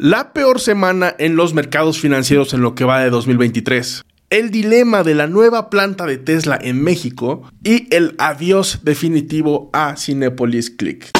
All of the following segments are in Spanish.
La peor semana en los mercados financieros en lo que va de 2023 el dilema de la nueva planta de Tesla en México y el adiós definitivo a Cinepolis Click.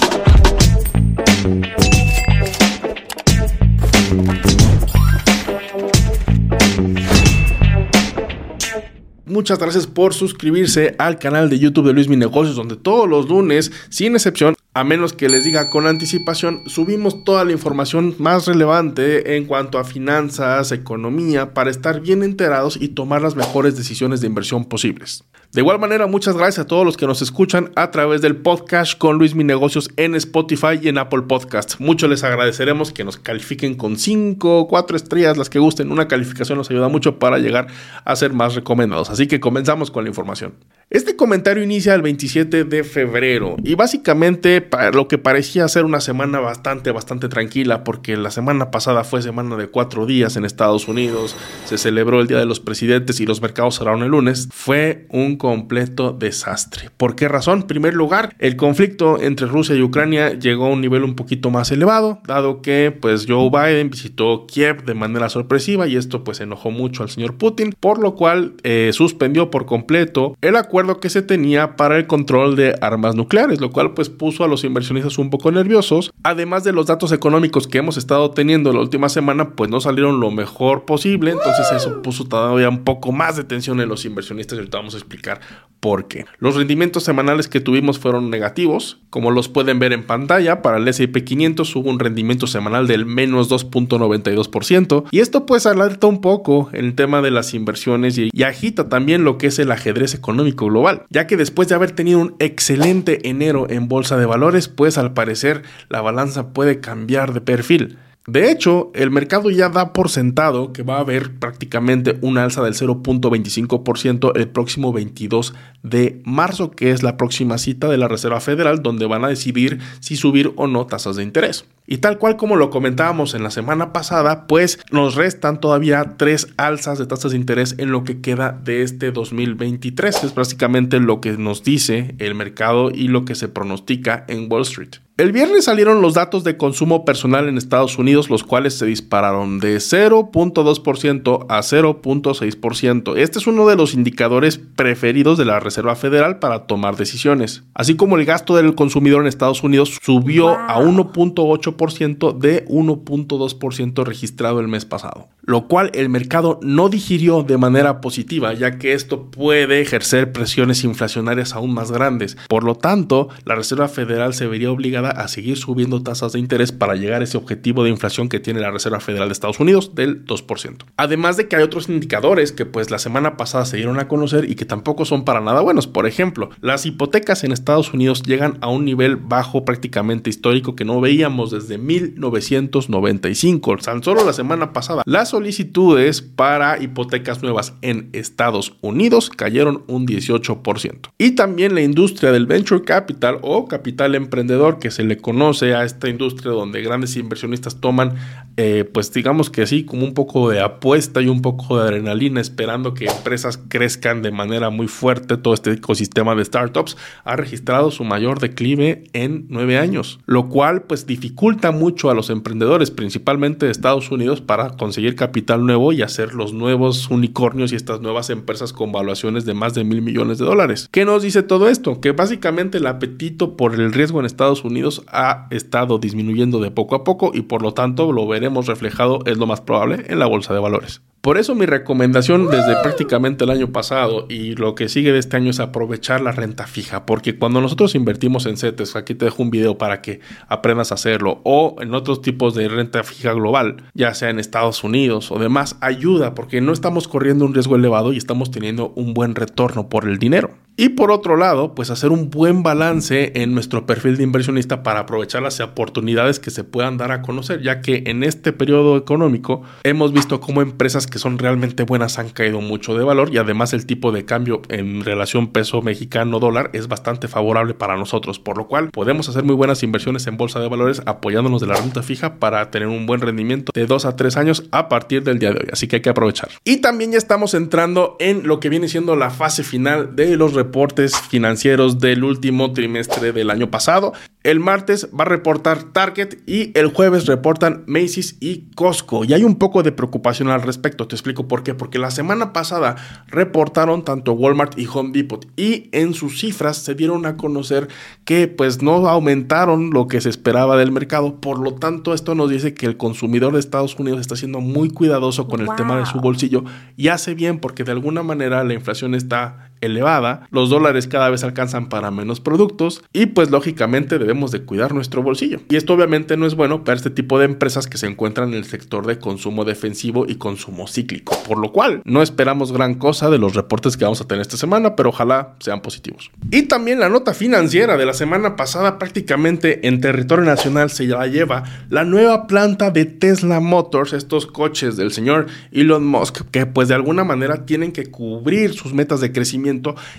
Muchas gracias por suscribirse al canal de YouTube de Luis Mi Negocios, donde todos los lunes, sin excepción, a menos que les diga con anticipación, subimos toda la información más relevante en cuanto a finanzas, economía, para estar bien enterados y tomar las mejores decisiones de inversión posibles. De igual manera, muchas gracias a todos los que nos escuchan a través del podcast con Luis Mi Negocios en Spotify y en Apple Podcasts. Mucho les agradeceremos que nos califiquen con 5 o 4 estrellas, las que gusten. Una calificación nos ayuda mucho para llegar a ser más recomendados. Así que comenzamos con la información. Este comentario inicia el 27 de febrero y básicamente lo que parecía ser una semana bastante, bastante tranquila porque la semana pasada fue semana de cuatro días en Estados Unidos, se celebró el Día de los Presidentes y los mercados cerraron el lunes, fue un completo desastre. ¿Por qué razón? En primer lugar, el conflicto entre Rusia y Ucrania llegó a un nivel un poquito más elevado, dado que pues Joe Biden visitó Kiev de manera sorpresiva y esto pues enojó mucho al señor Putin, por lo cual eh, suspendió por completo el acuerdo que se tenía para el control de armas nucleares, lo cual pues puso a los inversionistas un poco nerviosos. Además de los datos económicos que hemos estado teniendo la última semana, pues no salieron lo mejor posible, entonces eso puso todavía un poco más de tensión en los inversionistas. Y ahorita vamos a explicar por qué. Los rendimientos semanales que tuvimos fueron negativos, como los pueden ver en pantalla, para el S&P 500 hubo un rendimiento semanal del menos 2.92% y esto pues alerta un poco el tema de las inversiones y, y agita también lo que es el ajedrez económico global, ya que después de haber tenido un excelente enero en bolsa de valores, pues al parecer la balanza puede cambiar de perfil. De hecho, el mercado ya da por sentado que va a haber prácticamente una alza del 0.25% el próximo 22 de marzo, que es la próxima cita de la Reserva Federal, donde van a decidir si subir o no tasas de interés. Y tal cual como lo comentábamos en la semana pasada, pues nos restan todavía tres alzas de tasas de interés en lo que queda de este 2023. Es prácticamente lo que nos dice el mercado y lo que se pronostica en Wall Street. El viernes salieron los datos de consumo personal en Estados Unidos, los cuales se dispararon de 0.2% a 0.6%. Este es uno de los indicadores preferidos de la Reserva Federal para tomar decisiones. Así como el gasto del consumidor en Estados Unidos subió a 1.8% de 1.2% registrado el mes pasado, lo cual el mercado no digirió de manera positiva, ya que esto puede ejercer presiones inflacionarias aún más grandes. Por lo tanto, la Reserva Federal se vería obligada a seguir subiendo tasas de interés para llegar a ese objetivo de inflación que tiene la Reserva Federal de Estados Unidos del 2%. Además de que hay otros indicadores que pues la semana pasada se dieron a conocer y que tampoco son para nada buenos. Por ejemplo, las hipotecas en Estados Unidos llegan a un nivel bajo prácticamente histórico que no veíamos desde 1995, tan solo la semana pasada. Las solicitudes para hipotecas nuevas en Estados Unidos cayeron un 18%. Y también la industria del venture capital o capital emprendedor que se le conoce a esta industria donde grandes inversionistas toman, eh, pues digamos que sí, como un poco de apuesta y un poco de adrenalina, esperando que empresas crezcan de manera muy fuerte. Todo este ecosistema de startups ha registrado su mayor declive en nueve años, lo cual pues dificulta mucho a los emprendedores, principalmente de Estados Unidos, para conseguir capital nuevo y hacer los nuevos unicornios y estas nuevas empresas con valuaciones de más de mil millones de dólares. ¿Qué nos dice todo esto? Que básicamente el apetito por el riesgo en Estados Unidos ha estado disminuyendo de poco a poco y por lo tanto lo veremos reflejado, es lo más probable, en la bolsa de valores. Por eso mi recomendación desde prácticamente el año pasado y lo que sigue de este año es aprovechar la renta fija, porque cuando nosotros invertimos en CETES, aquí te dejo un video para que aprendas a hacerlo, o en otros tipos de renta fija global, ya sea en Estados Unidos o demás, ayuda porque no estamos corriendo un riesgo elevado y estamos teniendo un buen retorno por el dinero. Y por otro lado, pues hacer un buen balance en nuestro perfil de inversionista para aprovechar las oportunidades que se puedan dar a conocer, ya que en este periodo económico hemos visto cómo empresas que son realmente buenas han caído mucho de valor y además el tipo de cambio en relación peso mexicano dólar es bastante favorable para nosotros, por lo cual podemos hacer muy buenas inversiones en bolsa de valores apoyándonos de la renta fija para tener un buen rendimiento de 2 a 3 años a partir del día de hoy, así que hay que aprovechar. Y también ya estamos entrando en lo que viene siendo la fase final de los reportes financieros del último trimestre del año pasado. El martes va a reportar Target y el jueves reportan Macy's y Costco. Y hay un poco de preocupación al respecto. Te explico por qué. Porque la semana pasada reportaron tanto Walmart y Home Depot y en sus cifras se dieron a conocer que pues no aumentaron lo que se esperaba del mercado. Por lo tanto, esto nos dice que el consumidor de Estados Unidos está siendo muy cuidadoso con el tema de su bolsillo y hace bien porque de alguna manera la inflación está elevada, los dólares cada vez alcanzan para menos productos y pues lógicamente debemos de cuidar nuestro bolsillo. Y esto obviamente no es bueno para este tipo de empresas que se encuentran en el sector de consumo defensivo y consumo cíclico, por lo cual no esperamos gran cosa de los reportes que vamos a tener esta semana, pero ojalá sean positivos. Y también la nota financiera de la semana pasada prácticamente en territorio nacional se la lleva la nueva planta de Tesla Motors, estos coches del señor Elon Musk, que pues de alguna manera tienen que cubrir sus metas de crecimiento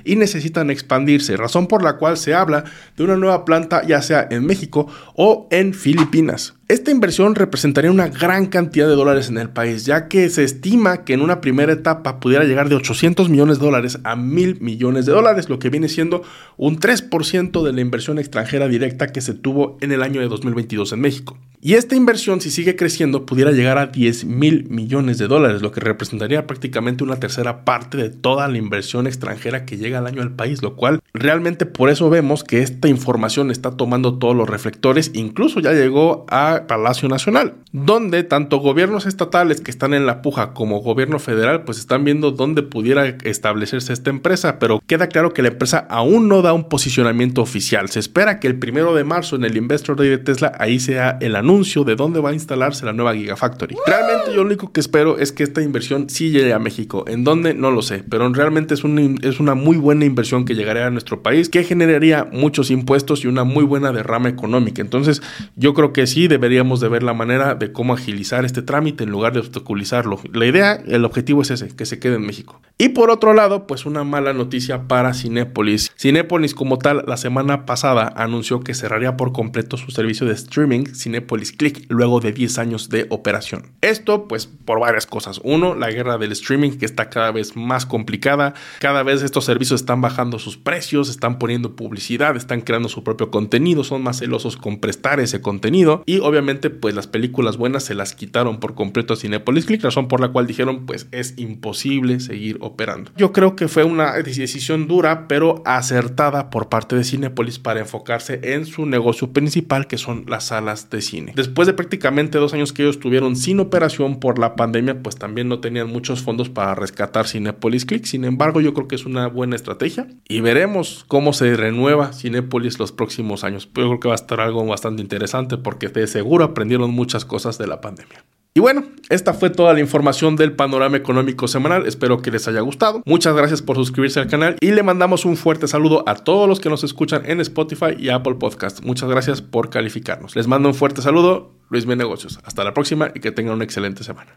y necesitan expandirse, razón por la cual se habla de una nueva planta ya sea en México o en Filipinas. Esta inversión representaría una gran cantidad de dólares en el país, ya que se estima que en una primera etapa pudiera llegar de 800 millones de dólares a mil millones de dólares, lo que viene siendo un 3% de la inversión extranjera directa que se tuvo en el año de 2022 en México. Y esta inversión, si sigue creciendo, pudiera llegar a 10 mil millones de dólares, lo que representaría prácticamente una tercera parte de toda la inversión extranjera que llega al año al país, lo cual realmente por eso vemos que esta información está tomando todos los reflectores, incluso ya llegó a Palacio Nacional, donde tanto gobiernos estatales que están en la puja como gobierno federal pues están viendo dónde pudiera establecerse esta empresa, pero queda claro que la empresa aún no da un posicionamiento oficial. Se espera que el primero de marzo en el Investor Day de Tesla ahí sea el anuncio de dónde va a instalarse la nueva Gigafactory. Realmente yo lo único que espero es que esta inversión sí llegue a México. ¿En dónde? No lo sé, pero realmente es una, es una muy buena inversión que llegaría a nuestro país, que generaría muchos impuestos y una muy buena derrama económica. Entonces yo creo que sí debería deberíamos de ver la manera de cómo agilizar este trámite en lugar de obstaculizarlo. La idea, el objetivo es ese, que se quede en México. Y por otro lado, pues una mala noticia para Cinépolis. Cinépolis como tal, la semana pasada anunció que cerraría por completo su servicio de streaming Cinépolis Click luego de 10 años de operación. Esto pues por varias cosas. Uno, la guerra del streaming que está cada vez más complicada. Cada vez estos servicios están bajando sus precios, están poniendo publicidad, están creando su propio contenido, son más celosos con prestar ese contenido y obviamente pues las películas buenas se las quitaron por completo a Cinepolis Click, razón por la cual dijeron pues es imposible seguir operando. Yo creo que fue una decisión dura pero acertada por parte de Cinepolis para enfocarse en su negocio principal que son las salas de cine. Después de prácticamente dos años que ellos estuvieron sin operación por la pandemia pues también no tenían muchos fondos para rescatar Cinepolis Click, sin embargo yo creo que es una buena estrategia y veremos cómo se renueva Cinepolis los próximos años. Yo creo que va a estar algo bastante interesante porque de seguro aprendieron muchas cosas de la pandemia. Y bueno, esta fue toda la información del panorama económico semanal. Espero que les haya gustado. Muchas gracias por suscribirse al canal y le mandamos un fuerte saludo a todos los que nos escuchan en Spotify y Apple Podcast. Muchas gracias por calificarnos. Les mando un fuerte saludo, Luis B Negocios. Hasta la próxima y que tengan una excelente semana.